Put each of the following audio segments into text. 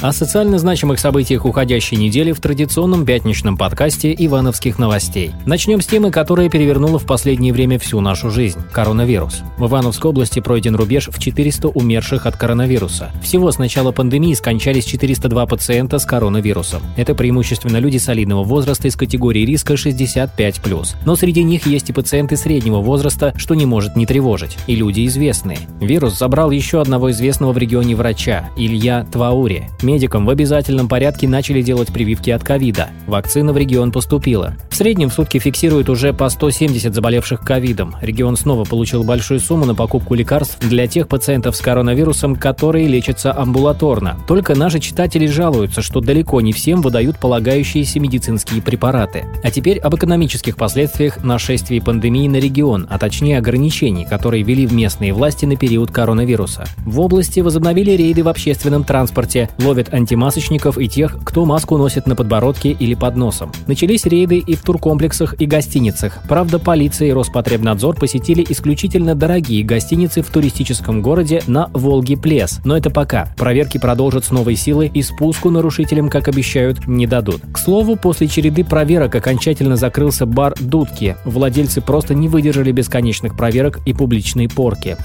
О социально значимых событиях уходящей недели в традиционном пятничном подкасте «Ивановских новостей». Начнем с темы, которая перевернула в последнее время всю нашу жизнь – коронавирус. В Ивановской области пройден рубеж в 400 умерших от коронавируса. Всего с начала пандемии скончались 402 пациента с коронавирусом. Это преимущественно люди солидного возраста из категории риска 65+. Но среди них есть и пациенты среднего возраста, что не может не тревожить, и люди известные. Вирус забрал еще одного известного в регионе врача – Илья Тваури. Медикам в обязательном порядке начали делать прививки от ковида. Вакцина в регион поступила. В среднем в сутки фиксируют уже по 170 заболевших ковидом. Регион снова получил большую сумму на покупку лекарств для тех пациентов с коронавирусом, которые лечатся амбулаторно. Только наши читатели жалуются, что далеко не всем выдают полагающиеся медицинские препараты. А теперь об экономических последствиях нашествия пандемии на регион, а точнее ограничений, которые ввели местные власти на период коронавируса. В области возобновили рейды в общественном транспорте, ловят ловят антимасочников и тех, кто маску носит на подбородке или под носом. Начались рейды и в туркомплексах и гостиницах. Правда, полиция и Роспотребнадзор посетили исключительно дорогие гостиницы в туристическом городе на Волге-Плес. Но это пока. Проверки продолжат с новой силой и спуску нарушителям, как обещают, не дадут. К слову, после череды проверок окончательно закрылся бар «Дудки». Владельцы просто не выдержали бесконечных проверок и публичной порки.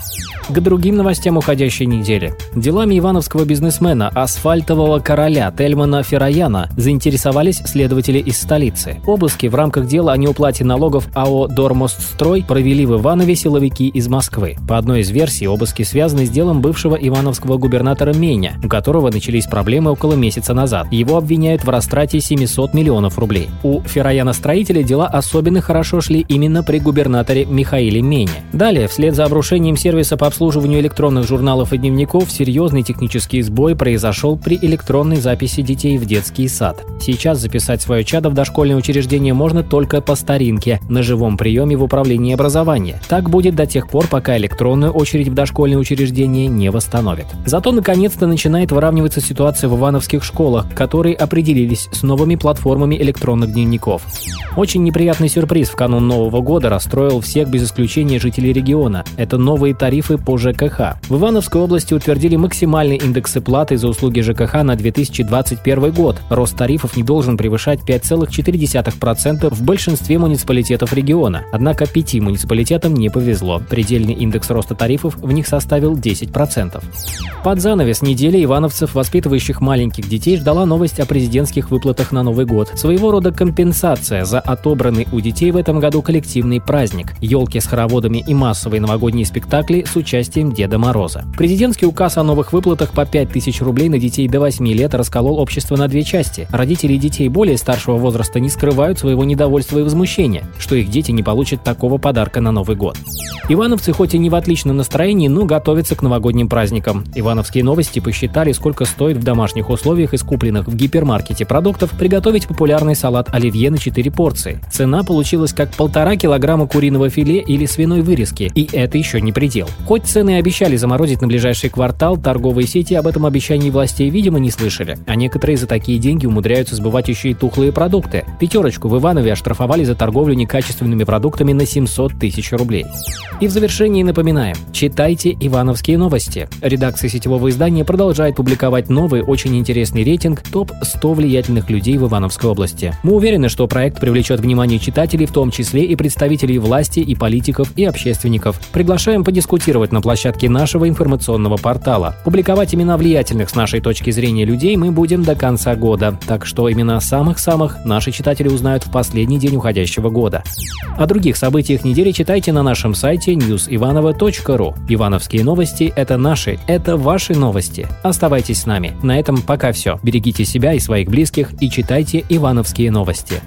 К другим новостям уходящей недели. Делами ивановского бизнесмена «Асфальт» культового короля Тельмана Ферраяна заинтересовались следователи из столицы. Обыски в рамках дела о неуплате налогов АО «Дормостстрой» провели в Иванове силовики из Москвы. По одной из версий, обыски связаны с делом бывшего ивановского губернатора Меня, у которого начались проблемы около месяца назад. Его обвиняют в растрате 700 миллионов рублей. У Ферраяна-строителя дела особенно хорошо шли именно при губернаторе Михаиле Мене. Далее, вслед за обрушением сервиса по обслуживанию электронных журналов и дневников, серьезный технический сбой произошел при при электронной записи детей в детский сад. Сейчас записать свое чадо в дошкольное учреждение можно только по старинке, на живом приеме в управлении образования. Так будет до тех пор, пока электронную очередь в дошкольное учреждение не восстановит. Зато наконец-то начинает выравниваться ситуация в ивановских школах, которые определились с новыми платформами электронных дневников. Очень неприятный сюрприз в канун Нового года расстроил всех без исключения жителей региона. Это новые тарифы по ЖКХ. В Ивановской области утвердили максимальные индексы платы за услуги ЖКХ на 2021 год. Рост тарифов не должен превышать 5,4% в большинстве муниципалитетов региона. Однако пяти муниципалитетам не повезло. Предельный индекс роста тарифов в них составил 10%. Под занавес недели ивановцев, воспитывающих маленьких детей, ждала новость о президентских выплатах на Новый год. Своего рода компенсация за отобранный у детей в этом году коллективный праздник. Елки с хороводами и массовые новогодние спектакли с участием Деда Мороза. Президентский указ о новых выплатах по 5000 рублей на детей до 8 лет расколол общество на две части. Родители детей более старшего возраста не скрывают своего недовольства и возмущения, что их дети не получат такого подарка на Новый год. Ивановцы хоть и не в отличном настроении, но готовятся к новогодним праздникам. Ивановские новости посчитали, сколько стоит в домашних условиях из купленных в гипермаркете продуктов приготовить популярный салат оливье на 4 порции. Цена получилась как полтора килограмма куриного филе или свиной вырезки, и это еще не предел. Хоть цены обещали заморозить на ближайший квартал, торговые сети об этом обещании властей видимо, не слышали. А некоторые за такие деньги умудряются сбывать еще и тухлые продукты. Пятерочку в Иванове оштрафовали за торговлю некачественными продуктами на 700 тысяч рублей. И в завершении напоминаем, читайте «Ивановские новости». Редакция сетевого издания продолжает публиковать новый, очень интересный рейтинг «Топ-100 влиятельных людей в Ивановской области». Мы уверены, что проект привлечет внимание читателей, в том числе и представителей власти, и политиков, и общественников. Приглашаем подискутировать на площадке нашего информационного портала. Публиковать имена влиятельных с нашей точки зрения людей мы будем до конца года, так что имена самых-самых наши читатели узнают в последний день уходящего года. О других событиях недели читайте на нашем сайте newsivanova.ru. Ивановские новости – это наши, это ваши новости. Оставайтесь с нами. На этом пока все. Берегите себя и своих близких и читайте Ивановские новости.